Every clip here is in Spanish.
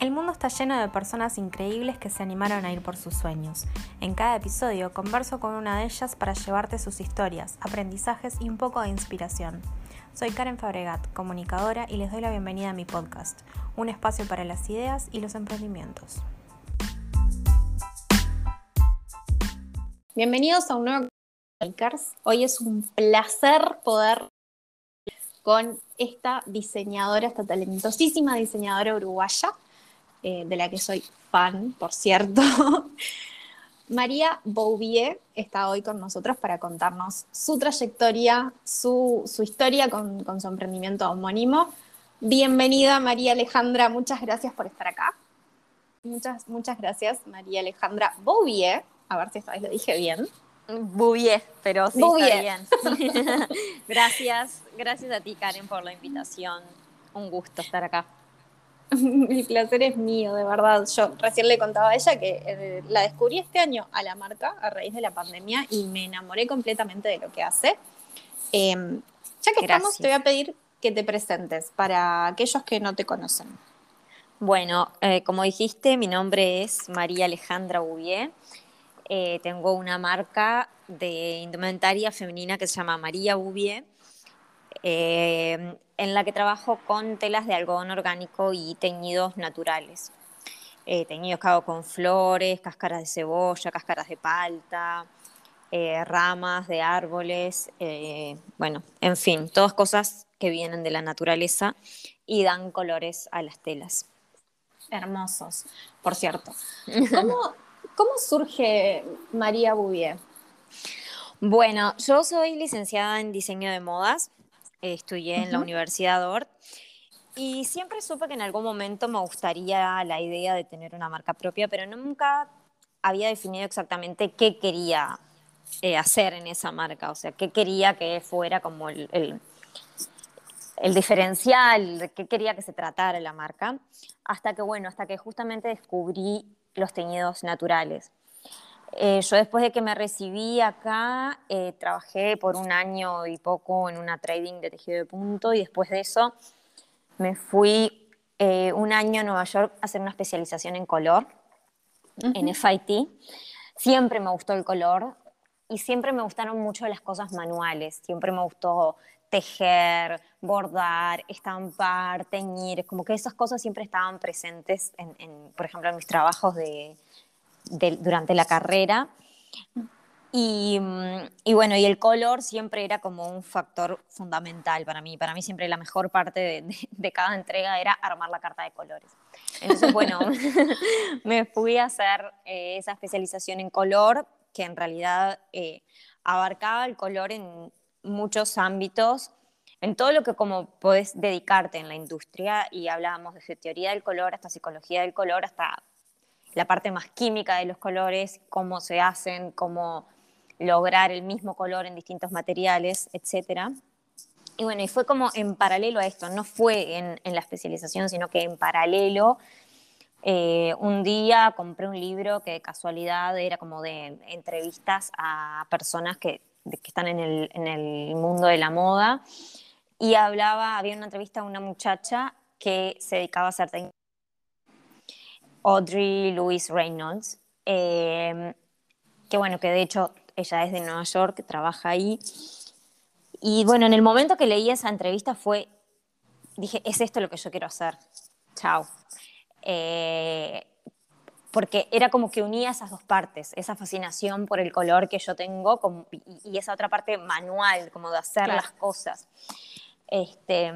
El mundo está lleno de personas increíbles que se animaron a ir por sus sueños. En cada episodio converso con una de ellas para llevarte sus historias, aprendizajes y un poco de inspiración. Soy Karen Fabregat, comunicadora, y les doy la bienvenida a mi podcast, un espacio para las ideas y los emprendimientos. Bienvenidos a un nuevo. Hoy es un placer poder con esta diseñadora, esta talentosísima diseñadora uruguaya, eh, de la que soy fan, por cierto. María Bouvier está hoy con nosotros para contarnos su trayectoria, su, historia con, su emprendimiento homónimo. Bienvenida María Alejandra, muchas gracias por estar acá. Muchas, muchas gracias María Alejandra Bouvier, a ver si esta vez lo dije bien. Bouvier, pero sí está bien. gracias, gracias a ti Karen por la invitación. Un gusto estar acá. El placer es mío, de verdad. Yo recién le contaba a ella que eh, la descubrí este año a la marca a raíz de la pandemia y me enamoré completamente de lo que hace. Em, ya que estamos, te voy a pedir que te presentes para aquellos que no te conocen. Bueno, eh, como dijiste, mi nombre es María Alejandra Bouvier. Eh, tengo una marca de indumentaria femenina que se llama María Bouvier eh, en la que trabajo con telas de algodón orgánico y teñidos naturales. Eh, teñidos que hago con flores, cáscaras de cebolla, cáscaras de palta, eh, ramas de árboles, bueno, en fin, todas cosas que vienen de la naturaleza y dan colores a las telas. Hermosos, por cierto. ¿Cómo, cómo surge María Bouvier? Bueno, yo soy licenciada en diseño de modas, estudié en la Universidad Ort y siempre supe que en algún momento me gustaría la idea de tener una marca propia, pero nunca había definido exactamente qué quería eh, hacer en esa marca, o sea, qué quería que fuera como el, el, el diferencial, qué quería que se tratara la marca, hasta que, bueno, hasta que justamente descubrí los teñidos naturales. Eh, yo después de que me recibí acá, eh, trabajé por un año y poco en una trading de tejido de punto y después de eso me fui eh, un año a Nueva York a hacer una especialización en color, en FIT. Siempre me gustó el color y siempre me gustaron mucho las cosas manuales, siempre me gustó tejer, bordar, estampar, teñir, como que esas cosas siempre estaban presentes, en por ejemplo, en mis trabajos de, durante la carrera. Y, bueno, y el color siempre era como un factor fundamental para mí. Para mí siempre la mejor parte de, cada entrega era armar la carta de colores. Entonces, bueno, me fui a hacer eh, esa especialización en color, que en realidad eh, abarcaba el color en muchos ámbitos, en todo lo que como puedes dedicarte en la industria, y hablábamos desde teoría del color hasta psicología del color, hasta la parte más química de los colores, cómo se hacen, cómo lograr el mismo color en distintos materiales, etc. Y bueno, y fue como en paralelo a esto, no fue en, la especialización, sino que en paralelo. Eh, un día compré un libro que de casualidad era como de entrevistas a personas que, que están en el, en el, mundo de la moda y hablaba, había una entrevista a una muchacha que se dedicaba a hacer Audrey Louise Reynolds, em, que bueno, que de hecho ella es de Nueva York, trabaja ahí. Y bueno, en el momento que leí esa entrevista fue, dije, es esto lo que yo quiero hacer. Chao. Eh, porque era como que unía esas dos partes, esa fascinación por el color que yo tengo y, esa otra parte manual, como de hacer las cosas. Este,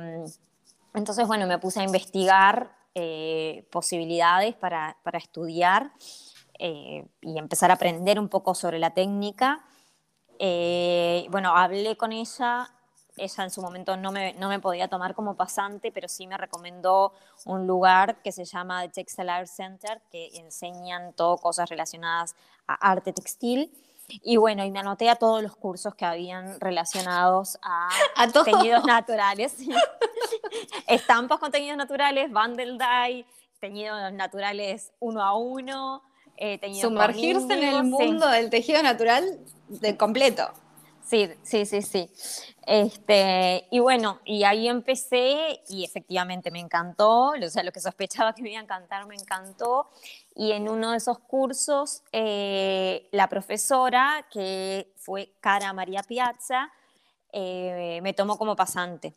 entonces, bueno, me puse a investigar eh, posibilidades para, para estudiar eh, y empezar a aprender un poco sobre la técnica. Eh, bueno, hablé con ella, ella en su momento no me, no me, podía tomar como pasante, pero sí me recomendó un lugar que se llama The Textile Art Center, que enseñan todo cosas relacionadas a arte textil. Y bueno, y me anoté a todos los cursos que habían relacionados a, ¿A teñidos naturales. Estampas con teñidos naturales, bundle dye, teñidos naturales uno a uno. Eh, Sumergirse en el mundo del tejido natural de completo. Sí, sí, sí, sí. Este, y bueno, y ahí empecé y efectivamente me encantó, o sea, lo que sospechaba que me iba a encantar me encantó. Y en uno de esos cursos, eh, la profesora, que fue Cara María Piazza, eh, me tomó como pasante.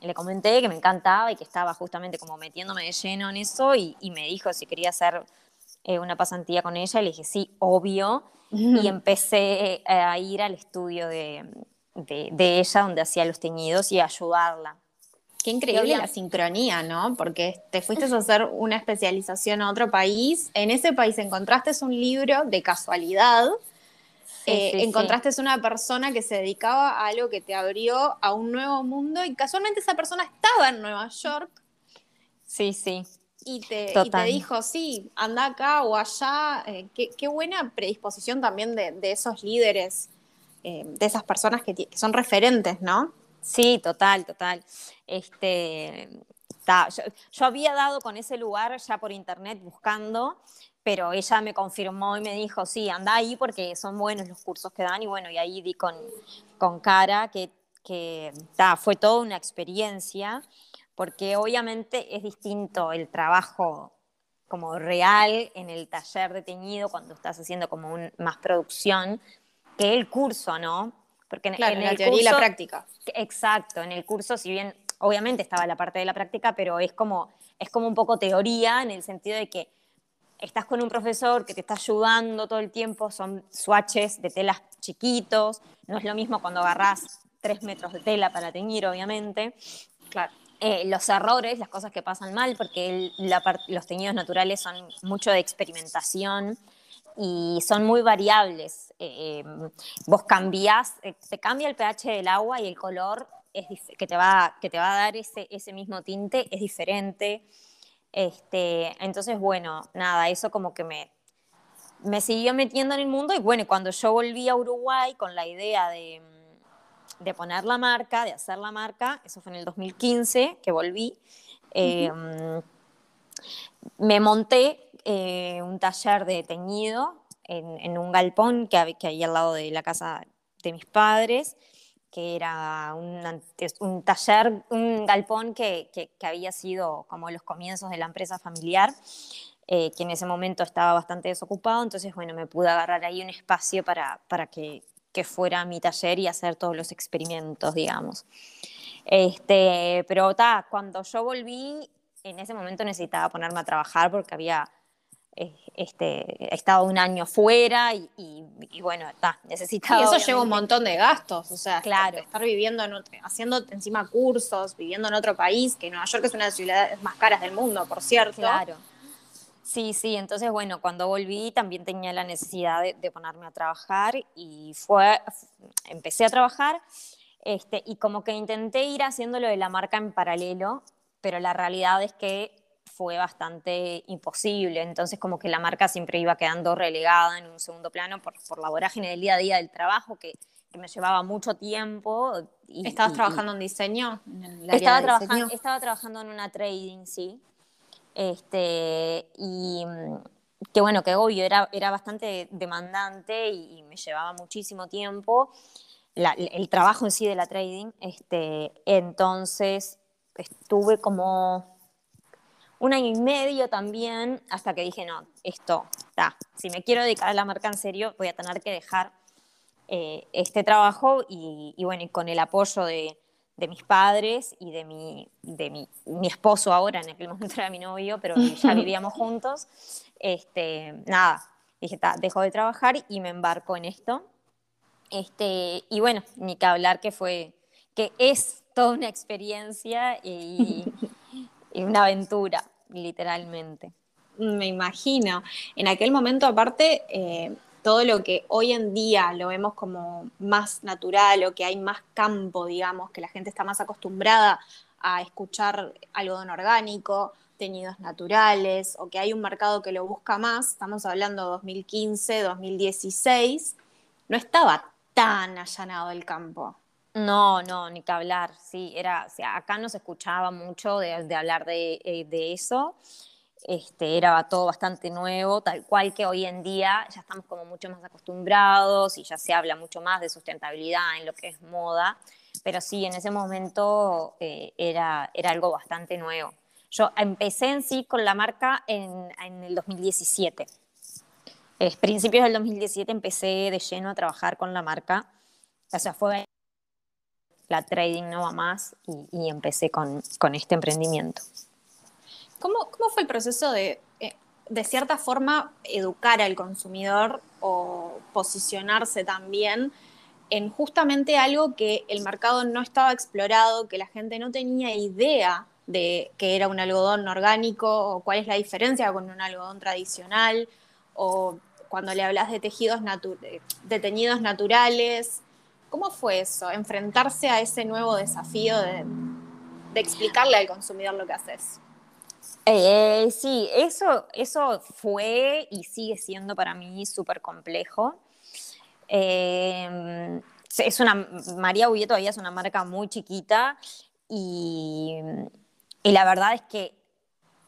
Le comenté que me encantaba y que estaba justamente como metiéndome de lleno en eso y, me dijo si quería hacer eh, una pasantía con ella. Y le dije, sí, obvio y empecé eh, a ir al estudio de, de, ella donde hacía los teñidos y a ayudarla. Qué increíble la sincronía, ¿no? Porque te fuiste a hacer una especialización a otro país, en ese país encontraste un libro de casualidad, eh, encontraste una persona que se dedicaba a algo que te abrió a un nuevo mundo y casualmente esa persona estaba en Nueva York. Sí, sí. Y te, dijo, sí, anda acá o allá. Eh, qué, buena predisposición también de, esos líderes, eh, de esas personas que, son referentes, ¿no? Sí, total, total. Este, yo, había dado con ese lugar ya por internet buscando, pero ella me confirmó y me dijo, sí, anda ahí porque son buenos los cursos que dan. Y bueno, y ahí di con, con cara que, que fue toda una experiencia porque obviamente es distinto el trabajo como real en el taller de teñido cuando estás haciendo como más producción que el curso, ¿no? Porque en, el la teoría y la práctica. Exacto, en el curso, si bien obviamente estaba la parte de la práctica, pero es como, es como un poco teoría en el sentido de que estás con un profesor que te está ayudando todo el tiempo, son swatches de telas chiquitos, no es lo mismo cuando agarrás tres metros de tela para teñir, obviamente. Claro. Eh, los errores, las cosas que pasan mal, porque los teñidos naturales son mucho de experimentación y son muy variables. Eh, vos cambiás, eh, te cambia el pH del agua y el color es que, te va, que te va a dar ese, ese mismo tinte es diferente. Este, entonces, bueno, nada, eso como que me, me siguió metiendo en el mundo y bueno, cuando yo volví a Uruguay con la idea de de poner la marca, de hacer la marca, eso fue en el 2015 que volví. Em, me monté eh, un taller de teñido en, un galpón que, hay, que hay al lado de la casa de mis padres, que era un, un taller, un galpón que, que, había sido como los comienzos de la empresa familiar. Eh, que en ese momento estaba bastante desocupado, entonces, bueno, me pude agarrar ahí un espacio para, para que que fuera mi taller y hacer todos los experimentos, digamos. Este, pero ta, cuando yo volví, en ese momento necesitaba ponerme a trabajar porque había este, estado un año fuera y, y, bueno, ta, necesitaba... Y eso lleva un montón de gastos, o sea, claro. estar viviendo, haciendo encima cursos, viviendo en otro país, que Nueva York es una de las ciudades más caras del mundo, por cierto. Claro. Sí, sí, entonces bueno, cuando volví también tenía la necesidad de, ponerme a trabajar y fue, empecé a trabajar este, y como que intenté ir haciéndolo de la marca en paralelo, pero la realidad es que fue bastante imposible, entonces como que la marca siempre iba quedando relegada en un segundo plano por, por la vorágine del día a día del trabajo que, que me llevaba mucho tiempo. Y, ¿Estabas trabajando en diseño? estaba, trabajando, estaba trabajando en una trading, sí. Este, y mm, que bueno, que obvio, era, era bastante demandante y, me llevaba muchísimo tiempo el trabajo en sí de la trading. Este, entonces estuve como un año y medio también hasta que dije, no, esto, está, si me quiero dedicar a la marca en serio, voy a tener que dejar eh, este trabajo y, y, bueno, y con el apoyo de, de mis padres y de mi, de mi, mi, esposo ahora, en aquel momento era mi novio, pero ya vivíamos juntos, este, nada, dije, dejo de trabajar y me embarco en esto. Este, y bueno, ni que hablar que fue, que es toda una experiencia y, y una aventura, literalmente. Me imagino. En aquel momento, aparte, eh, todo lo que hoy en día lo vemos como más natural o que hay más campo, digamos, que la gente está más acostumbrada a escuchar algodón orgánico, teñidos naturales, o que hay un mercado que lo busca más, estamos hablando 2015, 2016, no estaba tan allanado el campo. No, no, ni que hablar, sí, era, o sea, acá no se escuchaba mucho de, hablar de, eh, de eso. este, era todo bastante nuevo, tal cual que hoy en día ya estamos como mucho más acostumbrados y ya se habla mucho más de sustentabilidad en lo que es moda, pero sí, en ese momento eh, era, era algo bastante nuevo. Yo empecé en sí con la marca en, en el 2017. A principios del 2017 empecé de lleno a trabajar con la marca, o sea, fue la trading no va más y, empecé con, este emprendimiento. ¿Cómo, fue el proceso de, eh, de cierta forma, educar al consumidor o posicionarse también en justamente algo que el mercado no estaba explorado, que la gente no tenía idea de que era un algodón orgánico o cuál es la diferencia con un algodón tradicional o cuando le hablas de tejidos de teñidos naturales. ¿Cómo fue eso? Enfrentarse a ese nuevo desafío de, explicarle al consumidor lo que haces. Eh, sí, eso, eso fue y sigue siendo para mí súper complejo. Eh, es una, María Bullet todavía es una marca muy chiquita y, y la verdad es que,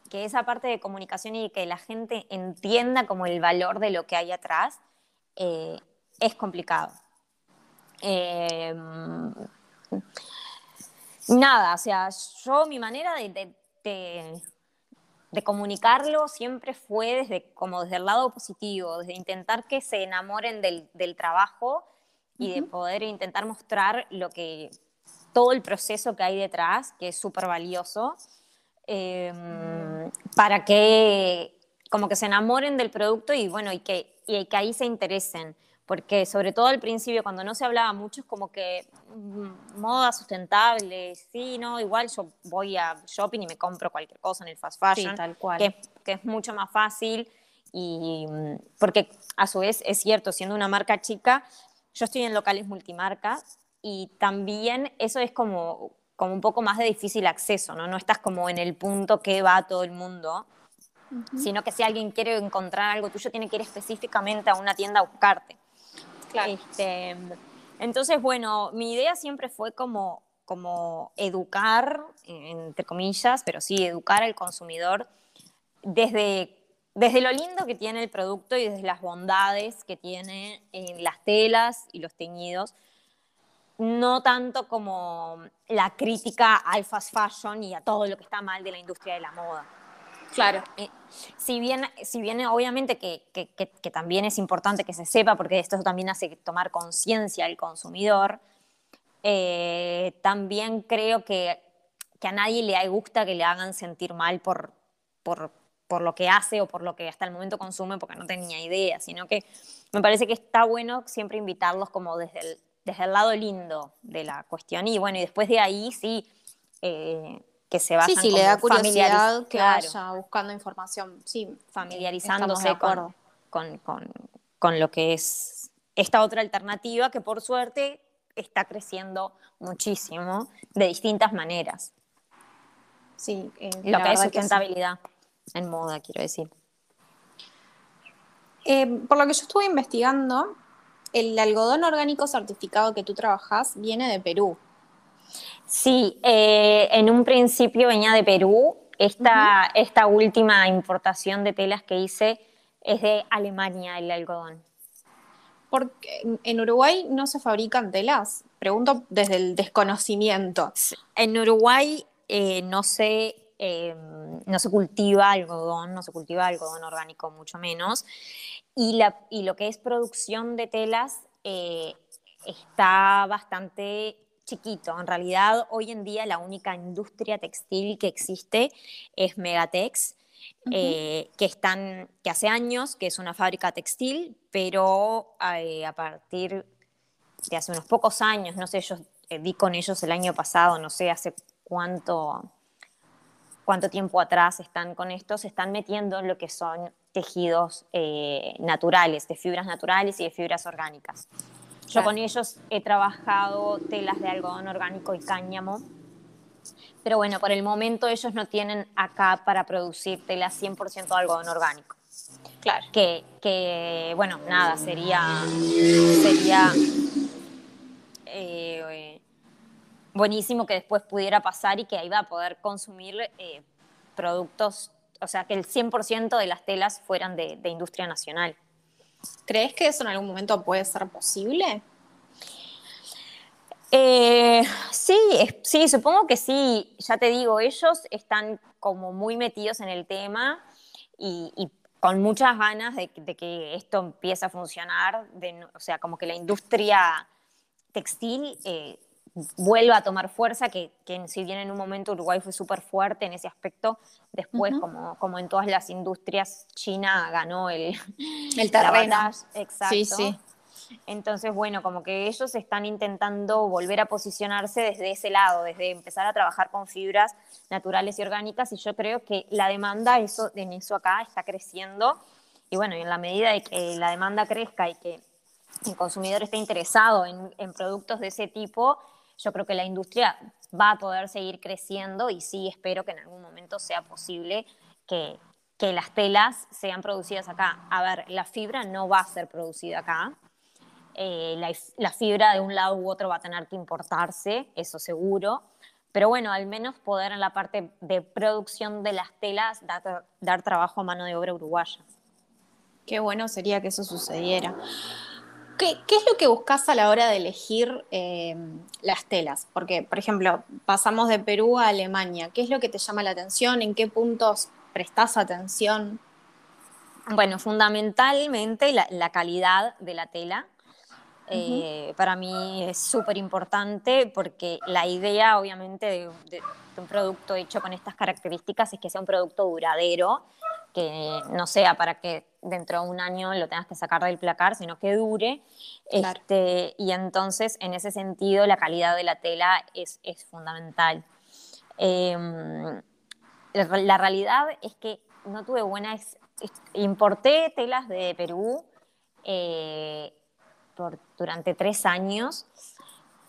que, esa parte de comunicación y que la gente entienda como el valor de lo que hay atrás eh, es complicado. Eh, nada, o sea, yo mi manera de, de, de de comunicarlo siempre fue desde, como desde el lado positivo, desde intentar que se enamoren del, del trabajo y de poder intentar mostrar lo que, todo el proceso que hay detrás, que es súper valioso, eh, para que como que se enamoren del producto y bueno, y que, y que ahí se interesen porque sobre todo al principio, cuando no se hablaba mucho, es como que mm, moda sustentable, sí, no, igual yo voy a shopping y me compro cualquier cosa en el fast fashion, tal cual. Que, que, es mucho más fácil y mm, porque a su vez es cierto, siendo una marca chica, yo estoy en locales multimarcas y también eso es como, como un poco más de difícil acceso, ¿no? No estás como en el punto que va todo el mundo, uh -huh. sino que si alguien quiere encontrar algo tuyo, tiene que ir específicamente a una tienda a buscarte. Claro. Este, entonces, bueno, mi idea siempre fue como, como educar, entre comillas, pero sí, educar al consumidor desde, desde lo lindo que tiene el producto y desde las bondades que tiene en las telas y los teñidos, no tanto como la crítica al fast fashion y a todo lo que está mal de la industria de la moda. Claro. Eh, si, bien, si obviamente que, que, también es importante que se sepa, porque esto también hace tomar conciencia al consumidor, eh, también creo que, a nadie le gusta que le hagan sentir mal por, por, por, lo que hace o por lo que hasta el momento consume porque no tenía idea, sino que me parece que está bueno siempre invitarlos como desde el, desde el lado lindo de la cuestión y bueno, y después de ahí sí... Eh, que se vayan sí, sí, le da curiosidad que claro, vaya buscando información, sí, familiarizándose con, con, con, con, lo que es esta otra alternativa que por suerte está creciendo muchísimo de distintas maneras. Sí, eh, lo que es sustentabilidad que sí. en moda, quiero decir. Eh, por lo que yo estuve investigando, el algodón orgánico certificado que tú trabajas viene de Perú. Sí, eh, en un principio venía de Perú. Esta, uh -huh. esta última importación de telas que hice es de Alemania, el algodón. Porque en Uruguay no se fabrican telas. Pregunto desde el desconocimiento. En Uruguay eh, no se eh, no se cultiva algodón, no se cultiva algodón orgánico, mucho menos. Y, la, y lo que es producción de telas eh, está bastante chiquito. En realidad, hoy en día la única industria textil que existe es Megatex, uh -huh. eh, que, están, que hace años que es una fábrica textil, pero eh, a partir de hace unos pocos años, no sé, yo eh, vi con ellos el año pasado, no sé hace cuánto, cuánto tiempo atrás están con esto, se están metiendo en lo que son tejidos naturales, de fibras naturales y de fibras orgánicas. Yo claro. con ellos he trabajado telas de algodón orgánico y cáñamo, pero bueno, por el momento ellos no tienen acá para producir telas 100% de algodón orgánico. Claro. Que, que bueno, nada, sería, sería eh, buenísimo que después pudiera pasar y que ahí va a poder consumir eh, productos o sea, que el 100% de las telas fueran de, industria nacional. ¿Crees que eso en algún momento puede ser posible? Eh, sí, sí, supongo que sí. Ya te digo, ellos están como muy metidos en el tema y, con muchas ganas de, que esto empiece a funcionar, o sea, como que la industria textil eh, vuelva a tomar fuerza, que, si bien en un momento Uruguay fue súper fuerte en ese aspecto, después, como, como en todas las industrias, China ganó el, el terreno. Exacto. Sí, sí. Entonces, bueno, como que ellos están intentando volver a posicionarse desde ese lado, desde empezar a trabajar con fibras naturales y orgánicas, y yo creo que la demanda eso, en eso acá está creciendo. Y bueno, en la medida de que la demanda crezca y que el consumidor esté interesado en, en productos de ese tipo, yo creo que la industria va a poder seguir creciendo y sí espero que en algún momento sea posible que, que las telas sean producidas acá. A ver, la fibra no va a ser producida acá. Eh, la, la, fibra de un lado u otro va a tener que importarse, eso seguro. Pero bueno, al menos poder en la parte de producción de las telas dar, dar trabajo a mano de obra uruguaya. Qué bueno sería que eso sucediera. ¿Qué, es lo que buscas a la hora de elegir eh, las telas? Porque, por ejemplo, pasamos de Perú a Alemania. ¿Qué es lo que te llama la atención? ¿En qué puntos prestas atención? Bueno, fundamentalmente la, calidad de la tela. Eh, para mí es súper importante porque la idea, obviamente, de, un producto hecho con estas características es que sea un producto duradero que no sea para que dentro de un año lo tengas que sacar del placar, sino que dure. Este, y entonces, en ese sentido, la calidad de la tela es, es fundamental. Em, la, realidad es que no tuve buenas... Importé telas de Perú eh, por, durante tres años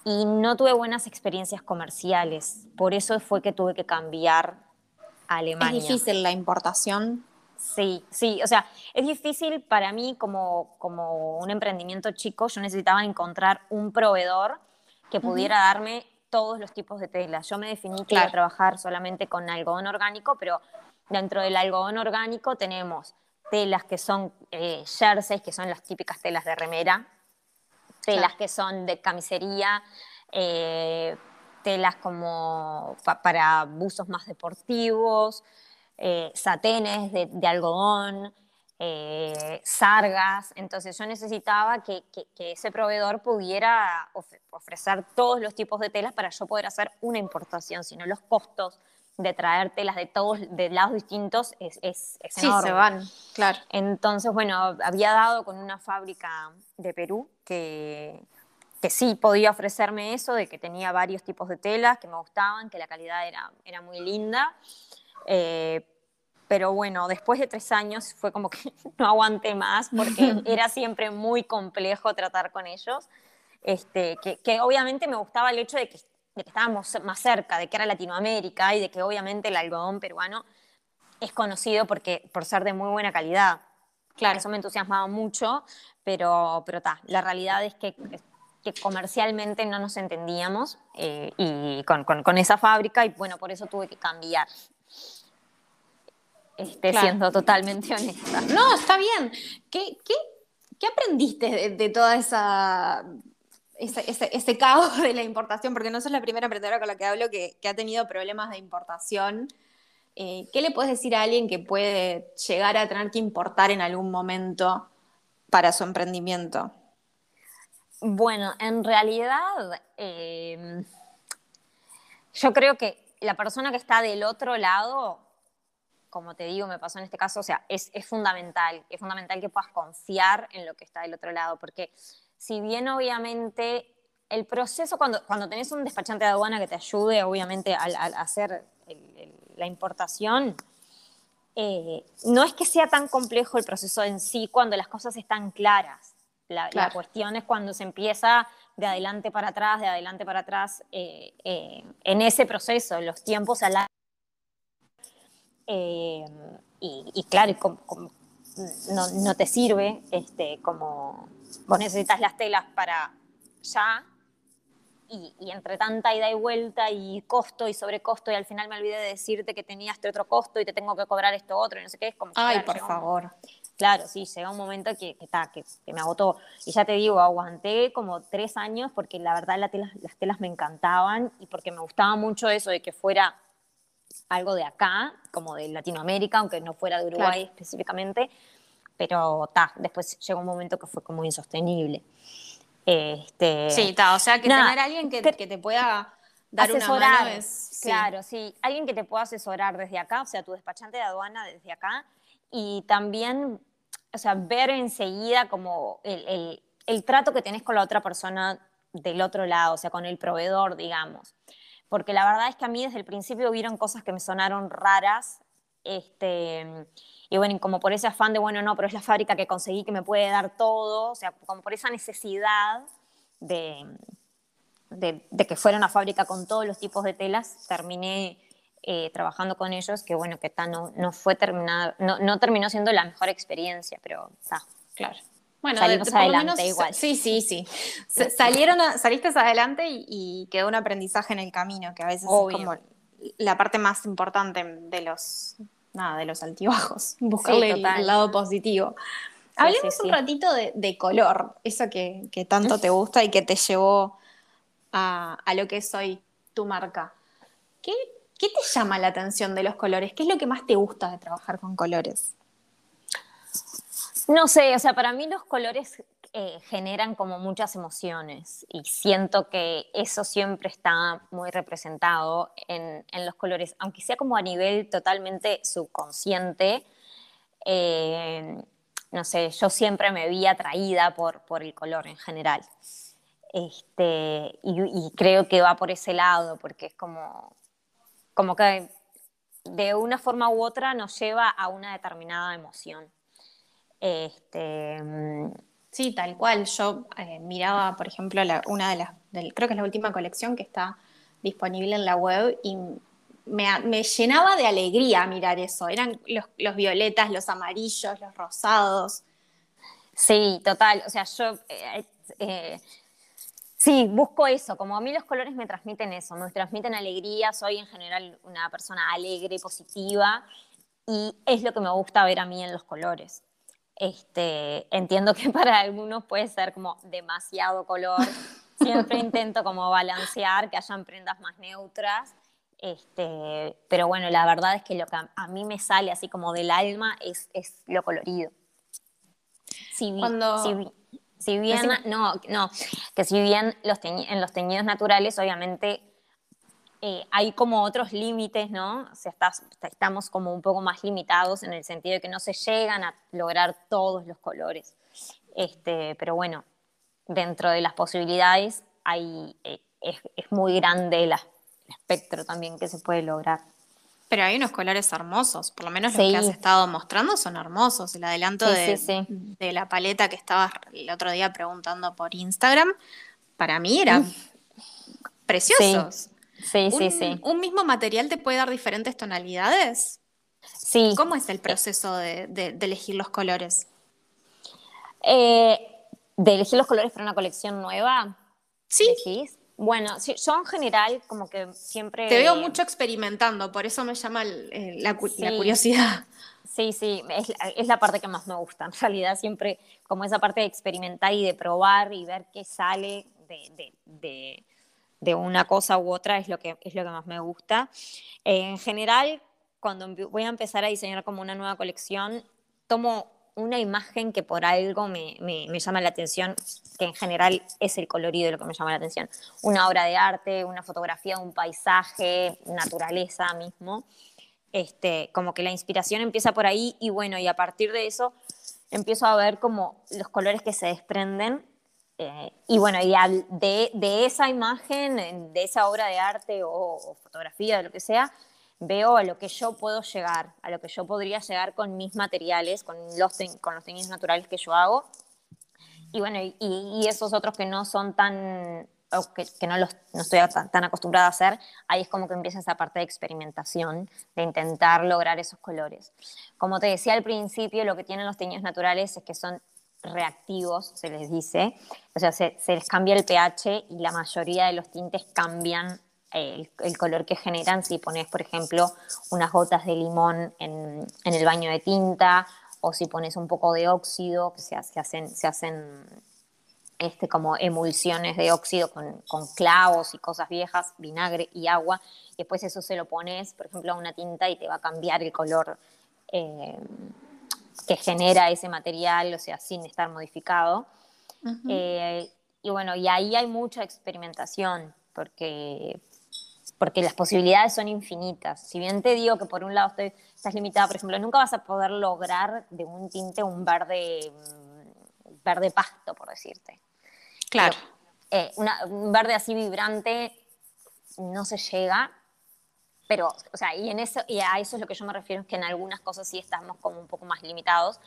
y no tuve buenas experiencias comerciales. Por eso fue que tuve que cambiar a Alemania. ¿Es difícil la importación? Sí, sí, o sea, es difícil para mí como, como un emprendimiento chico, yo necesitaba encontrar un proveedor que pudiera darme todos los tipos de telas. Yo me definí que iba a trabajar solamente con algodón orgánico, pero dentro del algodón orgánico tenemos telas que son eh, jerseys, que son las típicas telas de remera, telas que son de camisería, eh, telas como para buzos más deportivos, eh, satenes de, algodón, eh, sargas. Entonces yo necesitaba que, ese proveedor pudiera ofrecer todos los tipos de telas para yo poder hacer una importación, sino los costos de traer telas de todos de lados distintos es, es, sí, se van, claro. Entonces, bueno, había dado con una fábrica de Perú que, que sí podía ofrecerme eso, de que tenía varios tipos de telas que me gustaban, que la calidad era, era muy linda. Eh, pero bueno, después de tres años fue como que no aguanté más porque era siempre muy complejo tratar con ellos. Este, que, que, obviamente me gustaba el hecho de que, de que, estábamos más cerca, de que era Latinoamérica y de que obviamente el algodón peruano es conocido porque, por ser de muy buena calidad. Claro. Eso me entusiasmaba mucho, pero, pero ta, la realidad es que, que comercialmente no nos entendíamos eh, y con, con, con, esa fábrica y bueno, por eso tuve que cambiar esté siendo totalmente honesta. No, está bien. ¿Qué, qué, qué aprendiste de, toda esa ese, ese, caos de la importación, porque no sos la primera emprendedora con la que hablo que, que ha tenido problemas de importación. Eh, ¿Qué le puedes decir a alguien que puede llegar a tener que importar en algún momento para su emprendimiento? Bueno, en realidad, eh, yo creo que la persona que está del otro lado como te digo, me pasó en este caso, o sea, es, fundamental, es fundamental que puedas confiar en lo que está del otro lado, porque si bien obviamente el proceso, cuando, cuando tenés un despachante de aduana que te ayude, obviamente, al, hacer la importación, eh, no es que sea tan complejo el proceso en sí cuando las cosas están claras. La, cuestión es cuando se empieza de adelante para atrás, de adelante para atrás, eh, eh, en ese proceso, los tiempos alargan eh, y, claro, no, te sirve, este, como vos necesitas las telas para ya, y, entre tanta ida y vuelta y costo y sobrecosto y al final me olvidé de decirte que tenía este otro costo y te tengo que cobrar esto otro y no sé qué, es como... Ay, por favor. claro, sí, llegó un momento que, que, que, que, me agotó. Y ya te digo, aguanté como tres años porque la verdad las telas me encantaban y porque me gustaba mucho eso de que fuera algo de acá, como de Latinoamérica, aunque no fuera de Uruguay específicamente, pero ta, después llegó un momento que fue como insostenible. Este, sí, ta, o sea, que tener a alguien que, que, te pueda dar asesorar, una mano Claro, sí, alguien que te pueda asesorar desde acá, o sea, tu despachante de aduana desde acá, y también, o sea, ver enseguida como el, el, el trato que tenés con la otra persona del otro lado, o sea, con el proveedor, digamos porque la verdad es que a mí desde el principio hubieron cosas que me sonaron raras, este, y bueno, como por ese afán de, bueno, no, pero es la fábrica que conseguí que me puede dar todo, o sea, como por esa necesidad de, de, que fuera una fábrica con todos los tipos de telas, terminé eh, trabajando con ellos, que bueno, que no, no fue terminado, no, no terminó siendo la mejor experiencia, pero está. Claro. Bueno, salimos adelante igual. Sí, sí, sí. Salieron, saliste adelante y, quedó un aprendizaje en el camino, que a veces es como la parte más importante de los, nada, de los altibajos, buscarle el, lado positivo. Hablemos un ratito de, color, eso que, tanto te gusta y que te llevó a, lo que es hoy tu marca. ¿Qué, ¿Qué te llama la atención de los colores? ¿Qué es lo que más te gusta de trabajar con colores? No sé, o sea, para mí los colores eh, generan como muchas emociones y siento que eso siempre está muy representado en, los colores, aunque sea como a nivel totalmente subconsciente. Eh, no sé, yo siempre me vi atraída por, por el color en general. Este, y, creo que va por ese lado, porque es como, como que de una forma u otra nos lleva a una determinada emoción. Este, mm, sí, tal cual. Yo eh, miraba, por ejemplo, una de las, creo que es la última colección que está disponible en la web y me, llenaba de alegría mirar eso. Eran los, violetas, los amarillos, los rosados. Sí, total. O sea, yo eh, eh, sí, busco eso. Como a mí los colores me transmiten eso, me transmiten alegría. Soy en general una persona alegre, positiva y es lo que me gusta ver a mí en los colores. Este, entiendo que para algunos puede ser como demasiado color. Siempre intento como balancear, que hayan prendas más neutras. Este, pero bueno, la verdad es que lo que a, mí me sale así como del alma es, es lo colorido. Si, si, bien, no, no, que si bien los en los teñidos naturales, obviamente eh, hay como otros límites, ¿no? O sea, estamos como un poco más limitados en el sentido de que no se llegan a lograr todos los colores. Este, pero bueno, dentro de las posibilidades hay, eh, es, muy grande el espectro también que se puede lograr. Pero hay unos colores hermosos, por lo menos los que has estado mostrando son hermosos. El adelanto de, de, la paleta que estabas el otro día preguntando por Instagram, para mí eran preciosos. Sí, sí, sí. ¿Un mismo material te puede dar diferentes tonalidades? Sí. ¿Cómo es el proceso de, elegir los colores? Eh, ¿De elegir los colores para una colección nueva? Sí. Bueno, yo en general como que siempre... Te veo mucho experimentando, por eso me llama la, curiosidad. Sí, sí, es, la parte que más me gusta. En realidad siempre como esa parte de experimentar y de probar y ver qué sale de de una cosa u otra es lo que, es lo que más me gusta. en general, cuando voy a empezar a diseñar como una nueva colección, tomo una imagen que por algo me, me, llama la atención, que en general es el colorido de lo que me llama la atención. Una obra de arte, una fotografía, un paisaje, naturaleza mismo. Este, como que la inspiración empieza por ahí y bueno, y a partir de eso empiezo a ver como los colores que se desprenden eh, y bueno, y de, de, esa imagen, de esa obra de arte o, fotografía, de lo que sea, veo a lo que yo puedo llegar, a lo que yo podría llegar con mis materiales, con los, con los tenis naturales que yo hago. Y bueno, y, esos otros que no son tan, que, que, no, los, no estoy tan, tan, acostumbrada a hacer, ahí es como que empieza esa parte de experimentación, de intentar lograr esos colores. Como te decía al principio, lo que tienen los teñidos naturales es que son reactivos, se les dice, o sea, se, les cambia el pH y la mayoría de los tintes cambian el, color que generan si pones, por ejemplo, unas gotas de limón en, el baño de tinta o si pones un poco de óxido, que se, hacen, se hacen este, como emulsiones de óxido con, clavos y cosas viejas, vinagre y agua. Y después eso se lo pones, por ejemplo, a una tinta y te va a cambiar el color eh, que genera ese material, o sea, sin estar modificado. Eh, y bueno, y ahí hay mucha experimentación, porque, porque las posibilidades son infinitas. Si bien te digo que por un lado estás limitada, por ejemplo, nunca vas a poder lograr de un tinte un verde, mm, verde pasto, por decirte. Claro. Eh, un verde así vibrante no se llega, pero, o sea, y, en eso, y a eso es lo que yo me refiero, es que en algunas cosas sí estamos como un poco más limitados,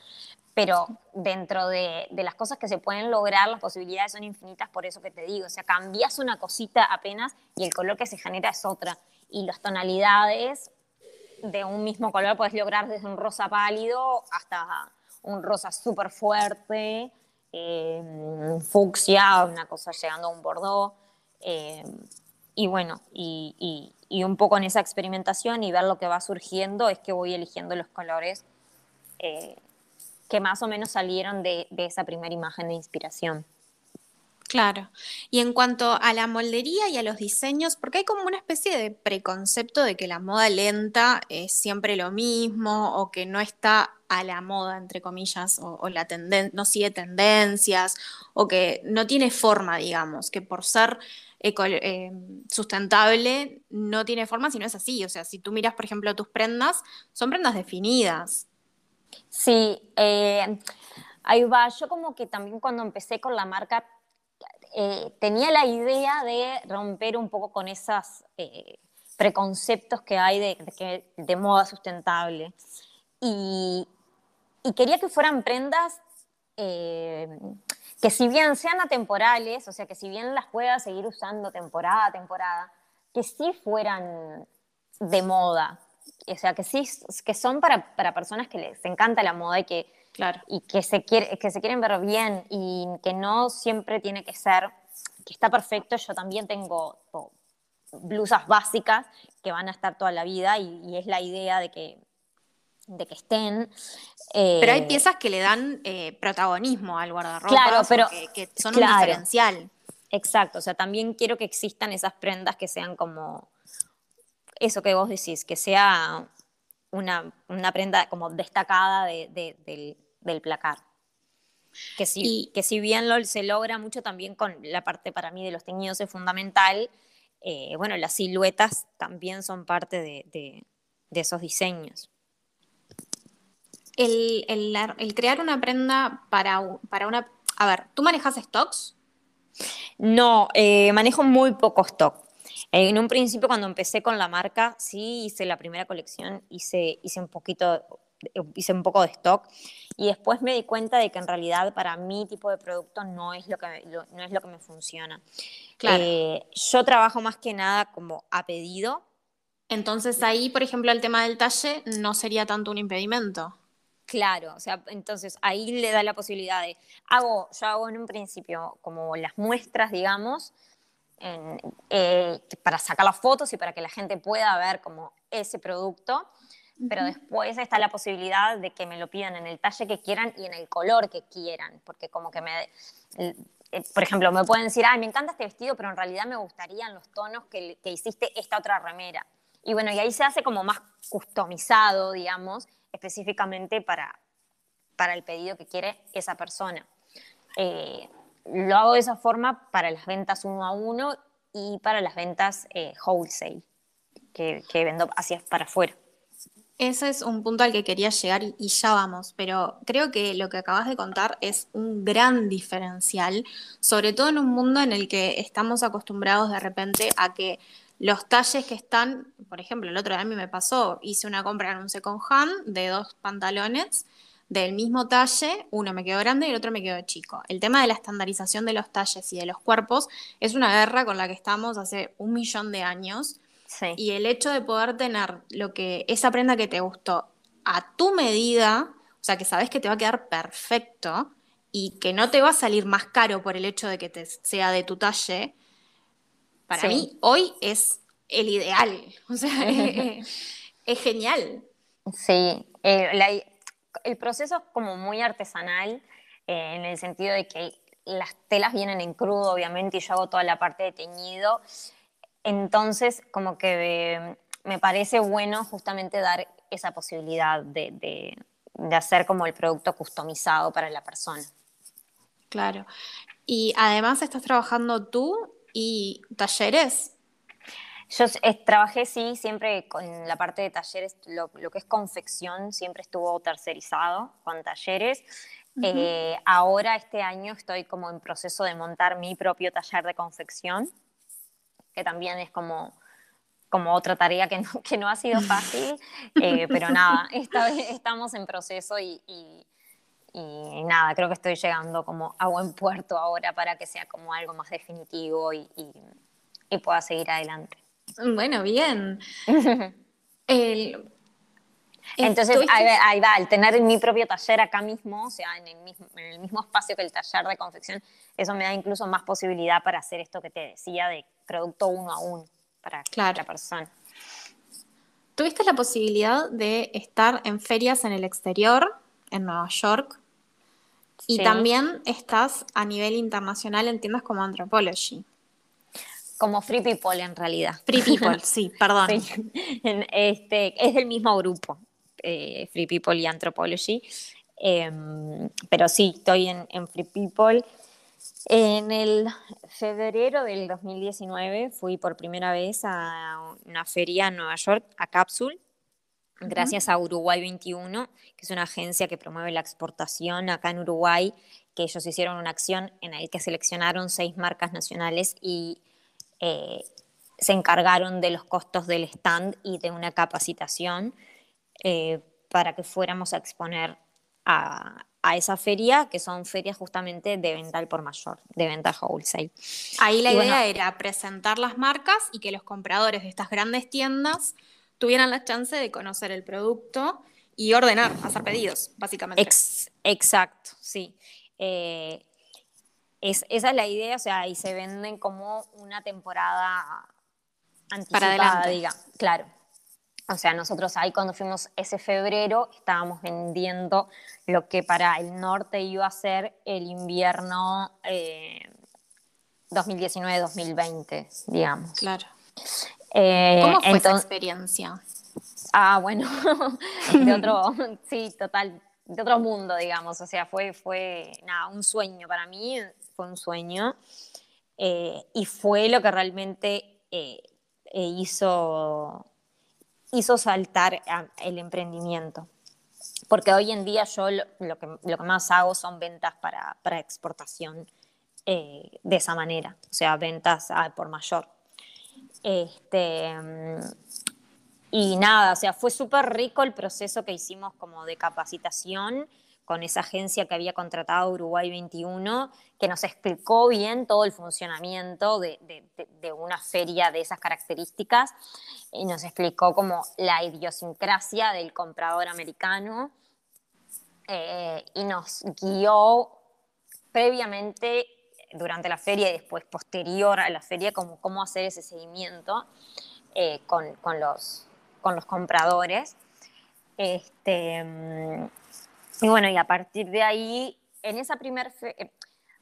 pero dentro de, de, las cosas que se pueden lograr, las posibilidades son infinitas, por eso que te digo, o sea, cambias una cosita apenas y el color que se genera es otra, y las tonalidades de un mismo color puedes lograr desde un rosa pálido hasta un rosa súper fuerte, eh, fucsia, una cosa llegando a un bordeaux, eh, y bueno, y, y, un poco en esa experimentación y ver lo que va surgiendo es que voy eligiendo los colores eh, que más o menos salieron de, de esa primera imagen de inspiración. Claro. Y en cuanto a la moldería y a los diseños, porque hay como una especie de preconcepto de que la moda lenta es siempre lo mismo o que no está a la moda, entre comillas, o, la no sigue tendencias o que no tiene forma, digamos, que por ser eh, sustentable no tiene forma si no es así. O sea, si tú miras, por ejemplo, tus prendas, son prendas definidas. Sí, eh, ahí va. Yo como que también cuando empecé con la marca eh, tenía la idea de romper un poco con esos preconceptos que hay de, de, moda sustentable. Y, quería que fueran prendas que si bien sean atemporales, o sea, que si bien las pueda seguir usando temporada a temporada, que sí fueran de moda, o sea, que sí, que son para, para personas que les encanta la moda y que, claro. y que, se quiere, que se quieren ver bien y que no siempre tiene que ser, que está perfecto, yo también tengo blusas básicas que van a estar toda la vida y, y es la idea de que de que estén. pero hay eh, piezas que le dan eh, protagonismo al guardarropa, claro, pero, que, son un diferencial. Exacto, o sea, también quiero que existan esas prendas que sean como eso que vos decís, que sea una, prenda como destacada del, placar. Que si, que si bien lo, se logra mucho también con la parte para mí de los teñidos es fundamental, eh, bueno, las siluetas también son parte de esos diseños el, crear una prenda para, para una... A ver, ¿tú manejas stocks? No, eh, manejo muy poco stock. En un principio, cuando empecé con la marca, sí hice la primera colección, hice, hice un poquito, hice un poco de stock y después me di cuenta de que en realidad para mi tipo de producto no es lo que, no es lo que me funciona. Claro. Eh, yo trabajo más que nada como a pedido. Entonces ahí, por ejemplo, el tema del talle no sería tanto un impedimento. Claro, o sea, entonces ahí le da la posibilidad de, hago, yo hago en un principio como las muestras, digamos, eh, para sacar las fotos y para que la gente pueda ver como ese producto, pero después está la posibilidad de que me lo pidan en el talle que quieran y en el color que quieran, porque como que me, eh, por ejemplo, me pueden decir, ay, me encanta este vestido, pero en realidad me gustarían los tonos que, que hiciste esta otra remera. Y bueno, y ahí se hace como más customizado, digamos, específicamente para, para el pedido que quiere esa persona. Eh, lo hago de esa forma para las ventas uno a uno y para las ventas eh, wholesale, que, que, vendo hacia para afuera. Ese es un punto al que quería llegar y ya vamos, pero creo que lo que acabas de contar es un gran diferencial, sobre todo en un mundo en el que estamos acostumbrados de repente a que los talles que están, por ejemplo, el otro día a mí me pasó, hice una compra en un second hand de dos pantalones del mismo talle, uno me quedó grande y el otro me quedó chico. El tema de la estandarización de los talles y de los cuerpos es una guerra con la que estamos hace un millón de años. Y el hecho de poder tener lo que esa prenda que te gustó a tu medida, o sea, que sabes que te va a quedar perfecto, y que no te va a salir más caro por el hecho de que te sea de tu talle, para mí hoy es el ideal. O sea, es, genial. Sí, eh, el proceso es como muy artesanal eh, en el sentido de que las telas vienen en crudo, obviamente, y yo hago toda la parte de teñido. Entonces, como que me parece bueno justamente dar esa posibilidad de, de hacer como el producto customizado para la persona. Claro. Y además estás trabajando tú y talleres. Yo eh, trabajé, sí, siempre con la parte de talleres, lo, que es confección siempre estuvo tercerizado con talleres. Eh, ahora, este año, estoy como en proceso de montar mi propio taller de confección, que también es como, como otra tarea que no, que no ha sido fácil, eh, pero nada, estamos en proceso y y nada, creo que estoy llegando como a buen puerto ahora para que sea como algo más definitivo y, y, pueda seguir adelante. Bueno, bien. Entonces, ahí, va, el tener mi propio taller acá mismo, o sea, en el, mismo, en el mismo espacio que el taller de confección, eso me da incluso más posibilidad para hacer esto que te decía de producto uno a uno para la persona. ¿Tuviste la posibilidad de estar en ferias en el exterior, en Nueva York, y también estás a nivel internacional en tiendas como Anthropology. Como Free People en realidad. Free People, sí, perdón. Este, es del mismo grupo, eh, Free People y Anthropology. Em, pero sí, estoy en, en, Free People. En el febrero del 2019 fui por primera vez a una feria en Nueva York, a Capsule, gracias a Uruguay 21, que es una agencia que promueve la exportación acá en Uruguay, que ellos hicieron una acción en la que seleccionaron seis marcas nacionales y eh, se encargaron de los costos del stand y de una capacitación eh, para que fuéramos a exponer a, esa feria, que son ferias justamente de venta al por mayor, de venta wholesale. Ahí la idea era presentar las marcas y que los compradores de estas grandes tiendas tuvieran la chance de conocer el producto y ordenar, hacer pedidos, básicamente. exacto, sí. Eh, es, esa es la idea, o sea, y se venden como una temporada anticipada, Para adelante. diga, claro. O sea, nosotros ahí cuando fuimos ese febrero estábamos vendiendo lo que para el norte iba a ser el invierno 2019-2020, eh, digamos. Claro. Eh, ¿Cómo fue esa experiencia? Ah, bueno, de otro, sí, total, de otro mundo, digamos. O sea, fue, fue nada, un sueño para mí, fue un sueño. Eh, y fue lo que realmente eh, hizo, hizo saltar el emprendimiento. Porque hoy en día yo lo, que, lo que, más hago son ventas para, para exportación de esa manera, o sea, ventas por mayor. Este, y nada, o sea, fue súper rico el proceso que hicimos como de capacitación con esa agencia que había contratado Uruguay 21, que nos explicó bien todo el funcionamiento de, una feria de esas características y nos explicó como la idiosincrasia del comprador americano eh, y nos guió previamente durante la feria y después posterior a la feria, como cómo hacer ese seguimiento eh, con, con, los, con los compradores. Este, mm, y bueno, y a partir de ahí, en esa primera eh,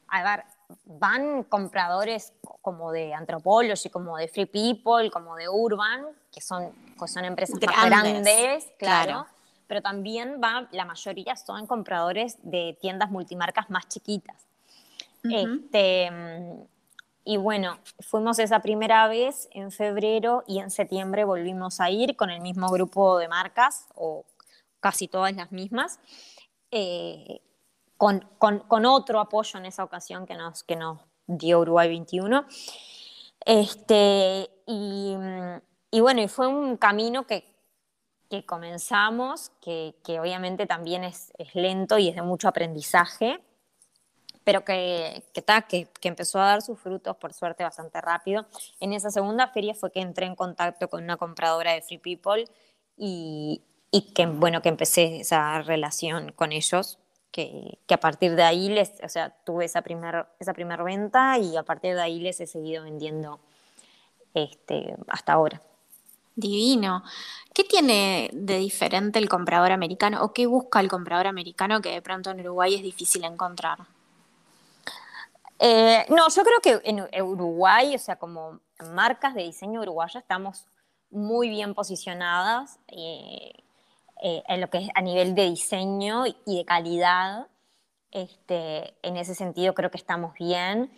a ver, van compradores como de Anthropology, como de Free People, como de Urban, que son, pues son empresas más grandes, claro, pero también va, la mayoría son compradores de tiendas multimarcas más chiquitas este, y bueno, fuimos esa primera vez en febrero y en septiembre volvimos a ir con el mismo grupo de marcas, o casi todas las mismas, eh, con, con, con, otro apoyo en esa ocasión que nos, que nos dio Uruguay 21. Este, y, y bueno, y fue un camino que, que comenzamos, que, que, obviamente también es, es, lento y es de mucho aprendizaje, pero que, que, que, que, empezó a dar sus frutos, por suerte, bastante rápido. En esa segunda feria fue que entré en contacto con una compradora de Free People y, y que, bueno, que empecé esa relación con ellos. que, a partir de ahí les, o sea, tuve esa primera esa primer venta y a partir de ahí les he seguido vendiendo este, hasta ahora. Divino. ¿Qué tiene de diferente el comprador americano o qué busca el comprador americano que de pronto en Uruguay es difícil encontrar? Eh, no, yo creo que en Uruguay, o sea, como marcas de diseño uruguaya, estamos muy bien posicionadas eh, eh, en lo que es a nivel de diseño y de calidad. Este, en ese sentido creo que estamos bien.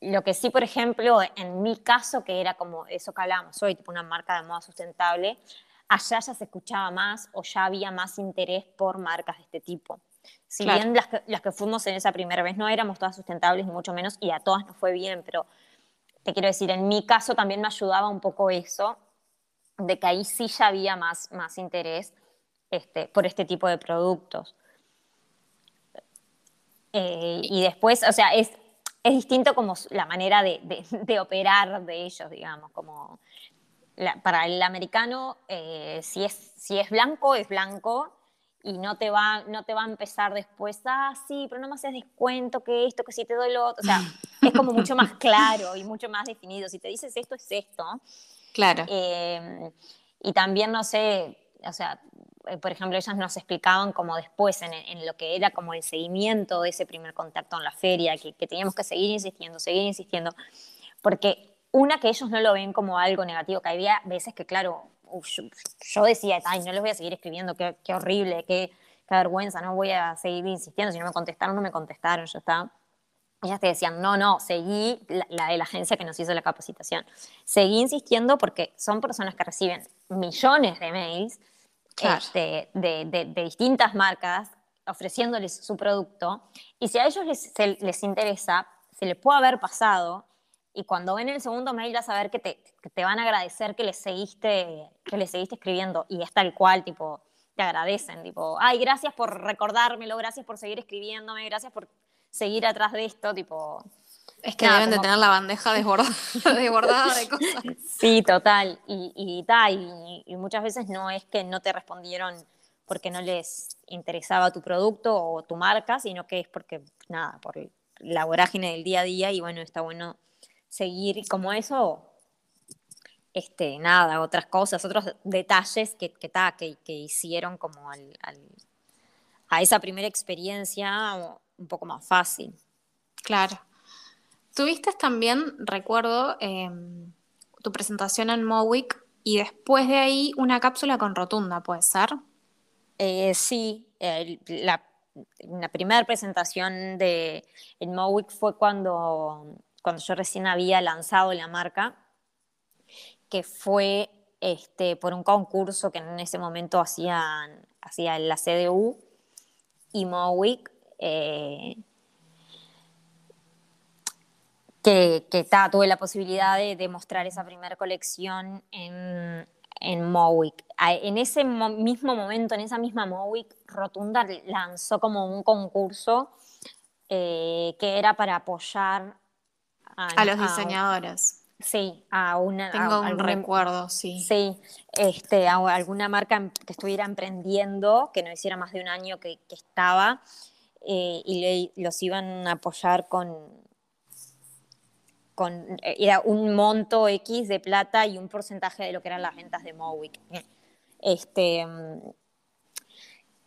Lo que sí, por ejemplo, en mi caso, que era como eso que hablábamos soy tipo una marca de moda sustentable, allá ya se escuchaba más o ya había más interés por marcas de este tipo. Si bien las que, las que fuimos en esa primera vez no éramos todas sustentables, ni mucho menos, y a todas nos fue bien, pero te quiero decir, en mi caso también me ayudaba un poco eso, de que ahí sí ya había más, más interés este, por este tipo de productos. Eh, y después, o sea, es, es distinto como la manera de, de, operar de ellos, digamos, como para el americano, eh, si, es, si es blanco, es blanco, y no te, va, no te va a empezar después, ah, sí, pero no me haces descuento, que esto, que si te doy lo otro, o sea, es como mucho más claro y mucho más definido, si te dices esto, es esto. Claro. Eh, y también, no sé, o sea, eh, por ejemplo, ellas nos explicaban como después en, lo que era como el seguimiento de ese primer contacto en la feria, que, teníamos que seguir insistiendo, seguir insistiendo, porque una que ellos no lo ven como algo negativo, que había veces que, claro, yo, decía, ay, no les voy a seguir escribiendo, qué, horrible, qué, vergüenza, no voy a seguir insistiendo, si no me contestaron, no me contestaron, ya está. Ellas te decían, no, no, seguí la, la, de la agencia que nos hizo la capacitación. Seguí insistiendo porque son personas que reciben millones de mails este, de, distintas marcas ofreciéndoles su producto. Y si a ellos les, les interesa, se les puede haber pasado. Y cuando ven el segundo mail, vas a ver que te, te van a agradecer que les, seguiste, que les seguiste escribiendo. Y es tal cual, tipo, te agradecen. Tipo, ay, gracias por recordármelo, gracias por seguir escribiéndome, gracias por seguir atrás de esto. Tipo, es que deben de tener la bandeja desbordada, desbordada de cosas. Sí, total. Y, y, y, muchas veces no es que no te respondieron porque no les interesaba tu producto o tu marca, sino que es porque, nada, por la vorágine del día a día y bueno, está bueno seguir como eso, este, nada, otras cosas, otros detalles que, que, que, que hicieron como al, a esa primera experiencia un poco más fácil. Claro. Tuviste también, recuerdo, em, tu presentación en Mowick y después de ahí una cápsula con rotunda, ¿puede ser? Eh, sí, la, primera presentación de en Mowick fue cuando, cuando yo recién había lanzado la marca, que fue este, por un concurso que en ese momento hacían, hacía la CDU y Mowick. Eh, que, que tuve la posibilidad de, mostrar esa primera colección en, en Mowick. En ese mismo momento, en esa misma Mowick, Rotunda lanzó como un concurso eh, que era para apoyar a, los diseñadores. sí, a una. Tengo un recuerdo, sí. Sí, este, a alguna marca que estuviera emprendiendo, que no hiciera más de un año que, estaba, eh, y los iban a apoyar con, eh, era un monto X de plata y un porcentaje de lo que eran las ventas de Mowick. Este,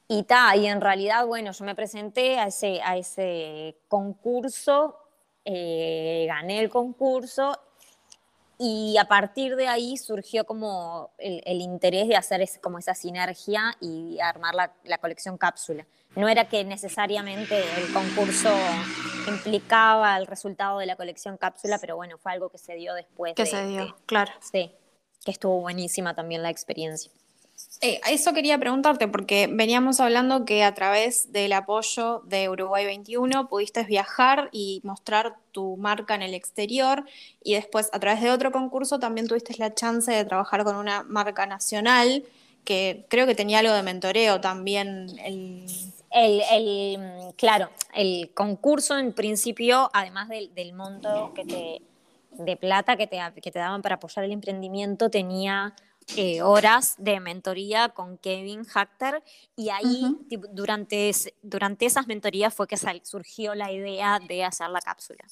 y, ta, y en realidad, bueno, yo me presenté a ese, a ese concurso, eh, gané el concurso y a partir de ahí surgió como el, interés de hacer como esa sinergia y armar la, la colección cápsula no era que necesariamente el concurso implicaba el resultado de la colección cápsula, pero bueno, fue algo que se dio después. Que se dio, claro. Sí, que estuvo buenísima también la experiencia. Eh, eso quería preguntarte, porque veníamos hablando que a través del apoyo de Uruguay 21 pudiste viajar y mostrar tu marca en el exterior y después a través de otro concurso también tuviste la chance de trabajar con una marca nacional que creo que tenía algo de mentoreo también. El... El, claro, el concurso en principio, además del, monto que te, de plata que te, que te daban para apoyar el emprendimiento, tenía eh, horas de mentoría con Kevin Hacker y ahí durante, durante esas mentorías fue que surgió la idea de hacer la cápsula.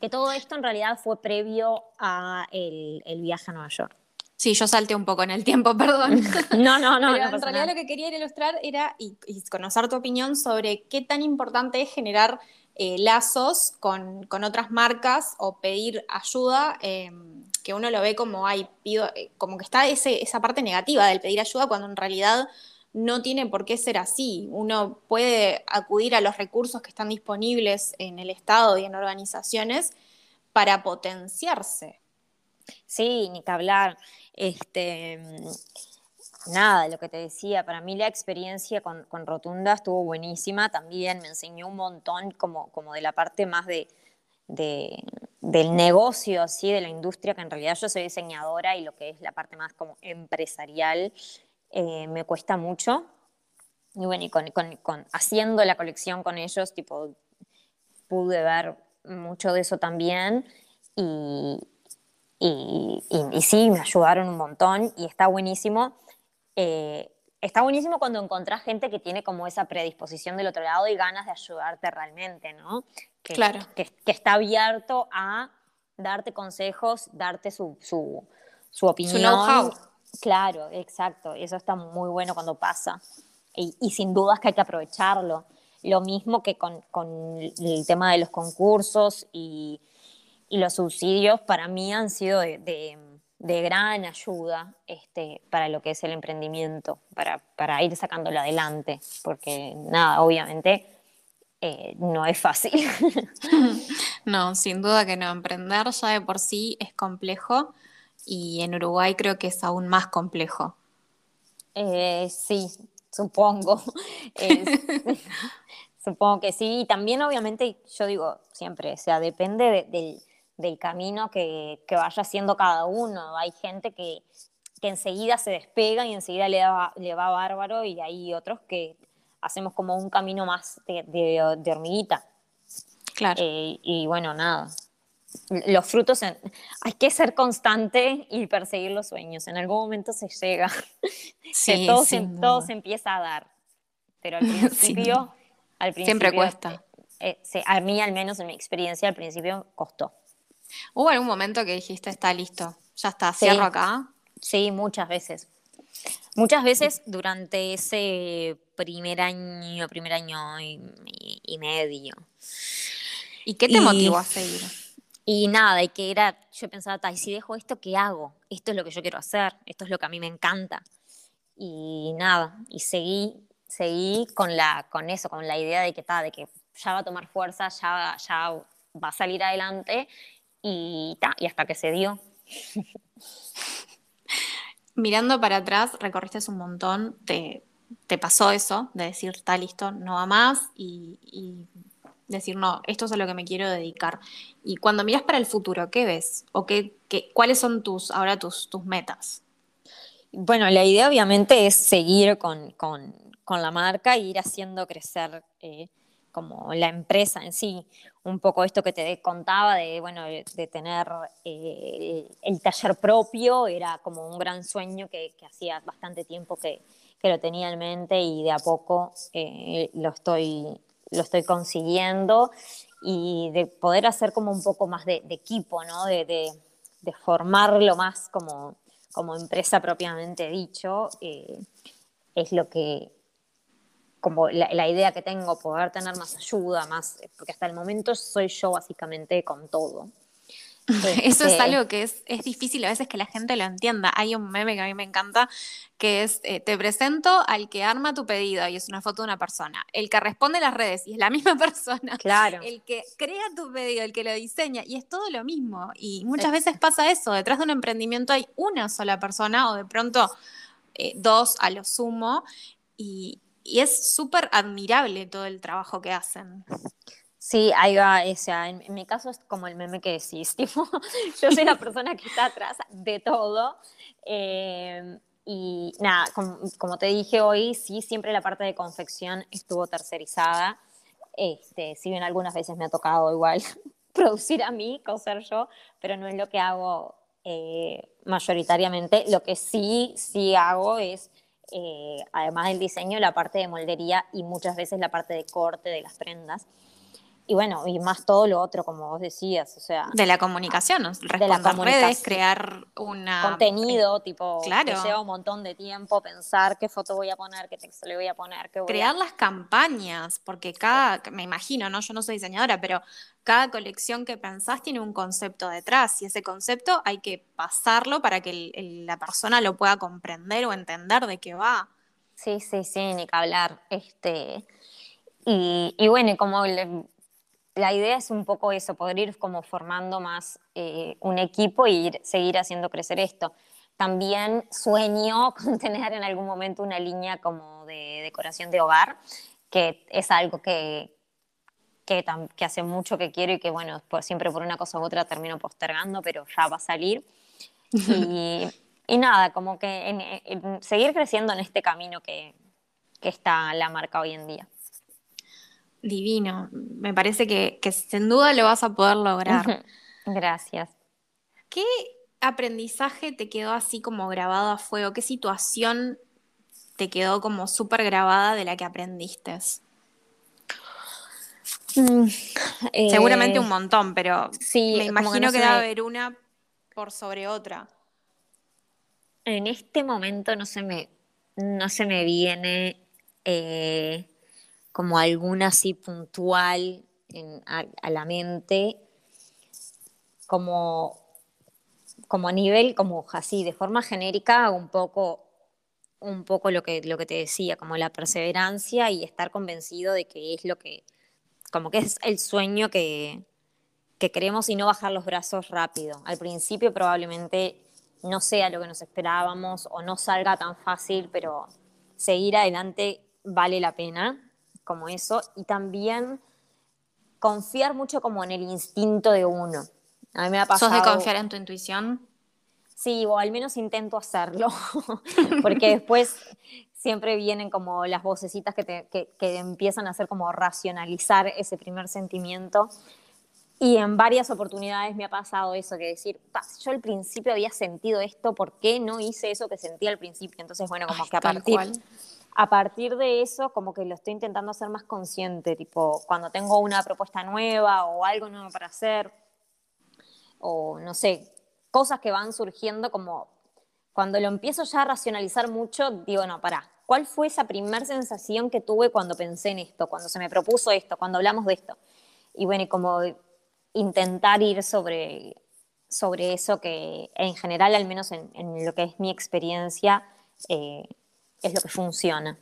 Que todo esto en realidad fue previo a el, viaje a Nueva York. Sí, yo salté un poco en el tiempo, perdón. No, no, no. en realidad lo que quería ilustrar era y, conocer tu opinión sobre qué tan importante es generar eh, lazos con, otras marcas o pedir ayuda, em, que uno lo ve como, hay eh, como que está esa parte negativa del pedir ayuda cuando en realidad no tiene por qué ser así. Uno puede acudir a los recursos que están disponibles en el Estado y en organizaciones para potenciarse. Sí, ni que hablar. Este, nada, lo que te decía, para mí la experiencia con, Rotunda estuvo buenísima, también me enseñó un montón como, como de la parte más de, del negocio, así, de la industria, que en realidad yo soy diseñadora y lo que es la parte más como empresarial eh, me cuesta mucho. Y bueno, y con, haciendo la colección con ellos, tipo, pude ver mucho de eso también y, y, y, sí, me ayudaron un montón y está buenísimo. Eh, está buenísimo cuando encontrás gente que tiene como esa predisposición del otro lado y ganas de ayudarte realmente, ¿no? Que, claro. Que, está abierto a darte consejos, darte su, su, su opinión. Su know-how. Claro, exacto. Eso está muy bueno cuando pasa. Y, y, sin dudas que hay que aprovecharlo. Lo mismo que con, con el tema de los concursos y, y, los subsidios, para mí han sido de de gran ayuda este, para lo que es el emprendimiento, para, para ir sacándolo adelante, porque nada, obviamente eh, no es fácil. no, sin duda que no, emprender ya de por sí es complejo y en Uruguay creo que es aún más complejo. Eh, sí, supongo. supongo que sí. Y también, obviamente, yo digo siempre, o sea, depende del del camino que, vaya haciendo cada uno. Hay gente que, enseguida se despega y enseguida le, le va bárbaro y hay otros que hacemos como un camino más de, hormiguita. Claro. Eh, y bueno, nada. Los frutos, hay que ser constante y perseguir los sueños. En algún momento se llega. Sí, todo, se, empieza a dar. Pero al principio, al principio siempre cuesta. Eh, a mí, al menos en mi experiencia, al principio costó. ¿Hubo algún momento que dijiste, está listo, ya está, cierro acá? Sí, muchas veces. Muchas veces durante ese primer año, primer año y, medio. ¿Y qué te motivó a seguir? Y nada, y que era, yo pensaba, y si dejo esto, ¿qué hago? Esto es lo que yo quiero hacer, esto es lo que a mí me encanta. Y nada, y seguí, seguí con, la, con eso, con la idea de que, ta, de que ya va a tomar fuerza, ya, ya va a salir adelante y, y hasta que se dio. Mirando para atrás, recorriste un montón, te, te pasó eso, de decir, está listo, no va más, y, decir, no, esto es a lo que me quiero dedicar. Y cuando miras para el futuro, ¿qué ves? ¿O qué, qué cuáles son tus, ahora tus, tus metas? Bueno, la idea obviamente es seguir con, con, con la marca e ir haciendo crecer eh, como la empresa en sí, un poco esto que te contaba de, bueno, de tener eh, el taller propio, era como un gran sueño que, hacía bastante tiempo que, lo tenía en mente y de a poco eh, lo, estoy, lo estoy consiguiendo y de poder hacer como un poco más de, equipo, ¿no? De, de, formarlo más como, como empresa propiamente dicho, eh, es lo que, como la, idea que tengo, poder tener más ayuda, más, porque hasta el momento soy yo básicamente con todo. Eso es este, algo que es, es, difícil a veces que la gente lo entienda. Hay un meme que a mí me encanta, que es, eh, te presento al que arma tu pedido y es una foto de una persona. El que responde las redes y es la misma persona. Claro. El que crea tu pedido, el que lo diseña y es todo lo mismo. Y muchas veces pasa eso, detrás de un emprendimiento hay una sola persona o de pronto eh, dos a lo sumo. Y, y es súper admirable todo el trabajo que hacen. Sí, ahí va, o sea, en, mi caso es como el meme que decís, tipo, yo soy la persona que está atrás de todo. Eh, y nada, como, te dije hoy, sí, siempre la parte de confección estuvo tercerizada. Este, si bien algunas veces me ha tocado igual producir a mí, coser yo, pero no es lo que hago eh, mayoritariamente. Lo que sí, sí hago es, eh, además del diseño, la parte de moldería y muchas veces la parte de corte de las prendas. Y bueno, y más todo lo otro, como vos decías, o sea... De la comunicación, de la comunicación. redes, crear una... Contenido, tipo, claro. que lleva un montón de tiempo pensar qué foto voy a poner, qué texto le voy a poner, qué Crear las campañas, porque cada, me imagino, ¿no? Yo no soy diseñadora, pero cada colección que pensás tiene un concepto detrás y ese concepto hay que pasarlo para que la persona lo pueda comprender o entender de qué va. Sí, sí, sí, ni que hablar. Este, y, y bueno, como la idea es un poco eso, poder ir como formando más eh, un equipo y seguir haciendo crecer esto. También sueño con tener en algún momento una línea como de decoración de hogar, que es algo que, que, que hace mucho que quiero y que, bueno, siempre por una cosa u otra termino postergando, pero ya va a salir. Y, y nada, como que seguir creciendo en este camino que, que está la marca hoy en día. Divino. Me parece que, sin duda lo vas a poder lograr. Gracias. ¿Qué aprendizaje te quedó así como grabado a fuego? ¿Qué situación te quedó como súper grabada de la que aprendiste? Mm, Seguramente eh, un montón, pero sí, me imagino que, debe haber una por sobre otra. En este momento no se me, no se me viene eh, como alguna así puntual a, la mente, como, como a nivel, como así, de forma genérica, un poco, un poco lo, que, lo que te decía, como la perseverancia y estar convencido de que es lo que, como que es el sueño que, que queremos y no bajar los brazos rápido. Al principio probablemente no sea lo que nos esperábamos o no salga tan fácil, pero seguir adelante vale la pena como eso, y también confiar mucho como en el instinto de uno. A mí me ha pasado... ¿Sos de confiar en tu intuición? Sí, o al menos intento hacerlo, porque después siempre vienen como las vocecitas que, te, que, que, empiezan a hacer como racionalizar ese primer sentimiento. Y en varias oportunidades me ha pasado eso, que decir, yo al principio había sentido esto, ¿por qué no hice eso que sentía al principio? Entonces, bueno, como que a partir, a partir de eso, como que lo estoy intentando hacer más consciente, tipo, cuando tengo una propuesta nueva o algo nuevo para hacer, o no sé, cosas que van surgiendo, como cuando lo empiezo ya a racionalizar mucho, digo, no, pará, ¿cuál fue esa primera sensación que tuve cuando pensé en esto, cuando se me propuso esto, cuando hablamos de esto? Y bueno, y como intentar ir sobre, sobre eso que en general, al menos en, lo que es mi experiencia, eh, es lo que funciona.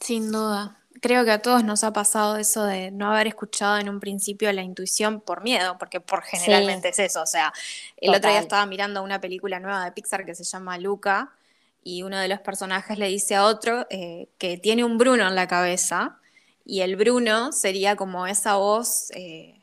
Sin duda. Creo que a todos nos ha pasado eso de no haber escuchado en un principio la intuición por miedo, porque por generalmente es eso. O sea, el otro día estaba mirando una película nueva de Pixar que se llama Luca y uno de los personajes le dice a otro eh, que tiene un Bruno en la cabeza y el Bruno sería como esa voz eh,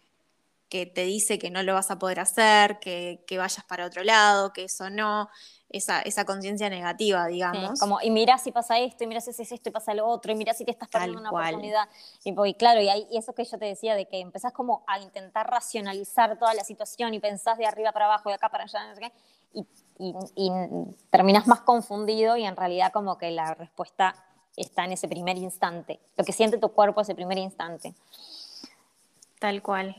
que te dice que no lo vas a poder hacer, que, que vayas para otro lado, que eso no esa, esa conciencia negativa, digamos. como, y mira si pasa esto, y mira si haces esto y pasa lo otro, y mira si te estás perdiendo una oportunidad. Y, claro, y, y, eso que yo te decía, de que empezás como a intentar racionalizar toda la situación y pensás de arriba para abajo, de acá para allá, y, y, y terminas más confundido y en realidad como que la respuesta está en ese primer instante, lo que siente tu cuerpo ese primer instante. Tal cual.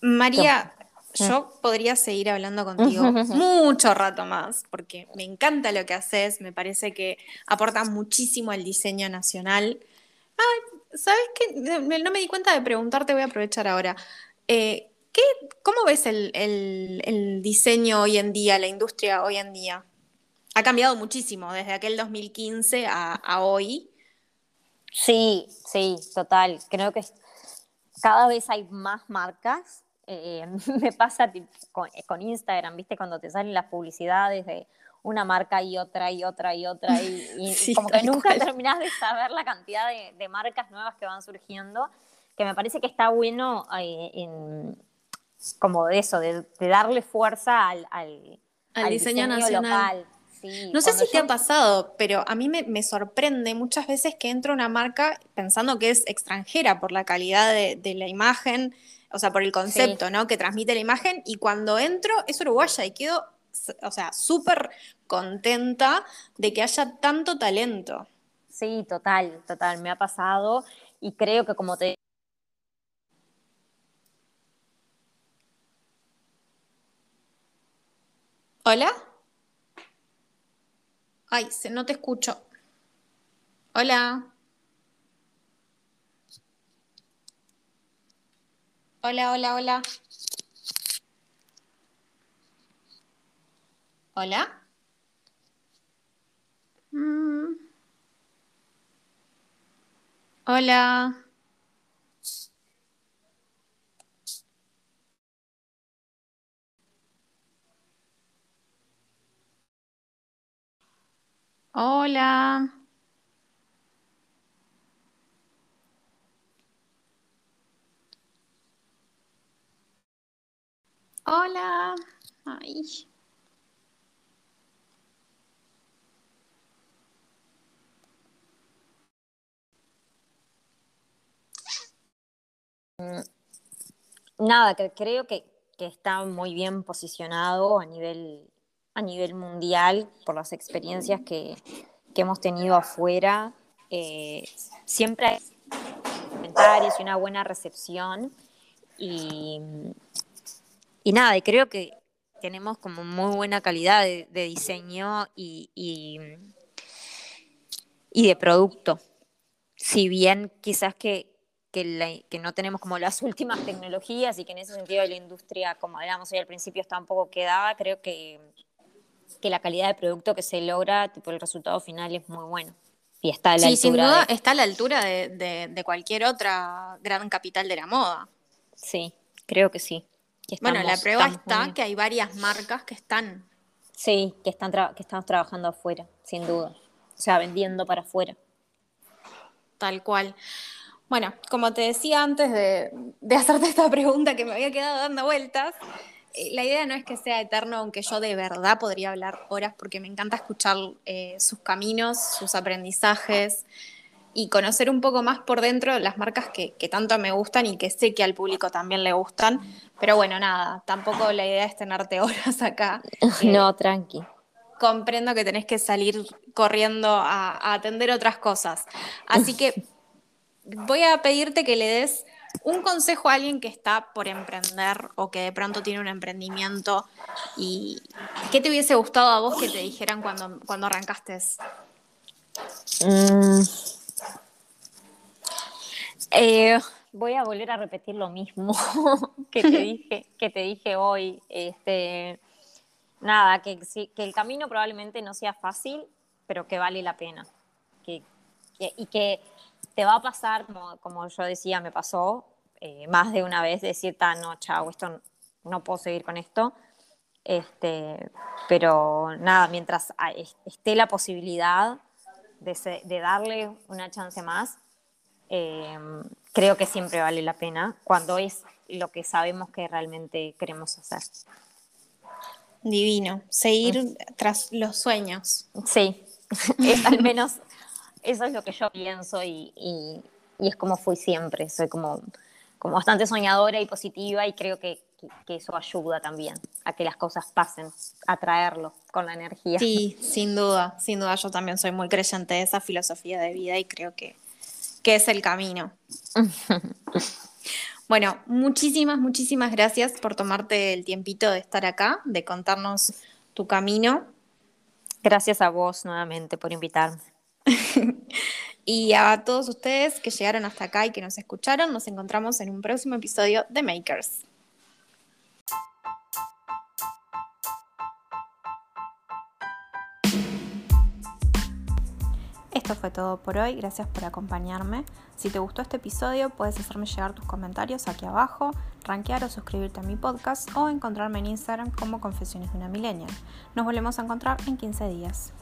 María, yo podría seguir hablando contigo mucho rato más, porque me encanta lo que haces, me parece que aporta muchísimo al diseño nacional. Ah, ¿sabes qué? No me di cuenta de preguntarte, voy a aprovechar ahora. Eh, ¿qué, ¿Cómo ves el, diseño hoy en día, la industria hoy en día? Ha cambiado muchísimo desde aquel 2015 a, a hoy. Sí, sí, total. Creo que cada vez hay más marcas eh, me pasa con, Instagram, ¿viste? Cuando te salen las publicidades de una marca y otra y otra y otra y, como que nunca terminás de saber la cantidad de, marcas nuevas que van surgiendo, que me parece que está bueno eh, en, como de eso, de, darle fuerza al, al, diseño, nacional. Local. No sé si te ha pasado, pero a mí me, sorprende muchas veces que entro a una marca pensando que es extranjera por la calidad de, la imagen, o sea, por el concepto, ¿no? Que transmite la imagen, y cuando entro es uruguaya y quedo, o sea, súper contenta de que haya tanto talento. Sí, total, total, me ha pasado y creo que como te... ¿Hola? Ay, no te escucho. Hola. Hola, hola, hola. Hola. Mm. Hola. Hola. Hola. Ay. Mm, nada, que creo que, que, está muy bien posicionado a nivel, a nivel mundial por las experiencias que, que hemos tenido afuera. Eh, siempre hay comentarios y una buena recepción. Y, y nada, y creo que tenemos como muy buena calidad de, diseño y, y, y, de producto. Si bien quizás que, que, que, no tenemos como las últimas tecnologías y que en ese sentido la industria, como hablábamos hoy al principio, está un poco quedada, creo que, que la calidad de producto que se logra, tipo el resultado final es muy bueno. Y está a la sí, altura sin duda está a la altura de, de, de, cualquier otra gran capital de la moda. Sí, creo que sí. bueno, la prueba está que hay varias marcas que están. Sí, que, están que estamos trabajando afuera, sin duda. O sea, vendiendo para afuera. Tal cual. Bueno, como te decía antes de, de hacerte esta pregunta que me había quedado dando vueltas, la idea no es que sea eterno, aunque yo de verdad podría hablar horas porque me encanta escuchar eh, sus caminos, sus aprendizajes y conocer un poco más por dentro las marcas que, tanto me gustan y que sé que al público también le gustan. Pero bueno, nada, tampoco la idea es tenerte horas acá. no, tranqui. Comprendo que tenés que salir corriendo a atender otras cosas. Así que voy a pedirte que le des un consejo a alguien que está por emprender o que de pronto tiene un emprendimiento y qué te hubiese gustado a vos que te dijeran cuando, cuando arrancaste. Mm. Eh, voy a volver a repetir lo mismo que te dije, que te dije hoy. Este, nada, que, que el camino probablemente no sea fácil, pero que vale la pena. Que, y que te va a pasar, como, yo decía, me pasó eh, más de una vez decir, no, chao, esto no puedo seguir con esto. Este, pero nada, mientras esté la posibilidad de, darle una chance más, em, creo que siempre vale la pena cuando es lo que sabemos que realmente queremos hacer. Divino, seguir mm. tras los sueños. Sí, es al menos eso es lo que yo pienso y, es como fui siempre. Soy como, como bastante soñadora y positiva y creo que, eso ayuda también a que las cosas pasen, a traerlo con la energía. Sí, sin duda, sin duda yo también soy muy creyente de esa filosofía de vida y creo que, que es el camino. bueno, muchísimas, muchísimas gracias por tomarte el tiempito de estar acá, de contarnos tu camino. Gracias a vos nuevamente por invitarme. y a todos ustedes que llegaron hasta acá y que nos escucharon, nos encontramos en un próximo episodio de Makers. Esto fue todo por hoy, gracias por acompañarme. Si te gustó este episodio, puedes hacerme llegar tus comentarios aquí abajo, rankear o suscribirte a mi podcast o encontrarme en Instagram como Confesiones de una Millennial. Nos volvemos a encontrar en 15 días.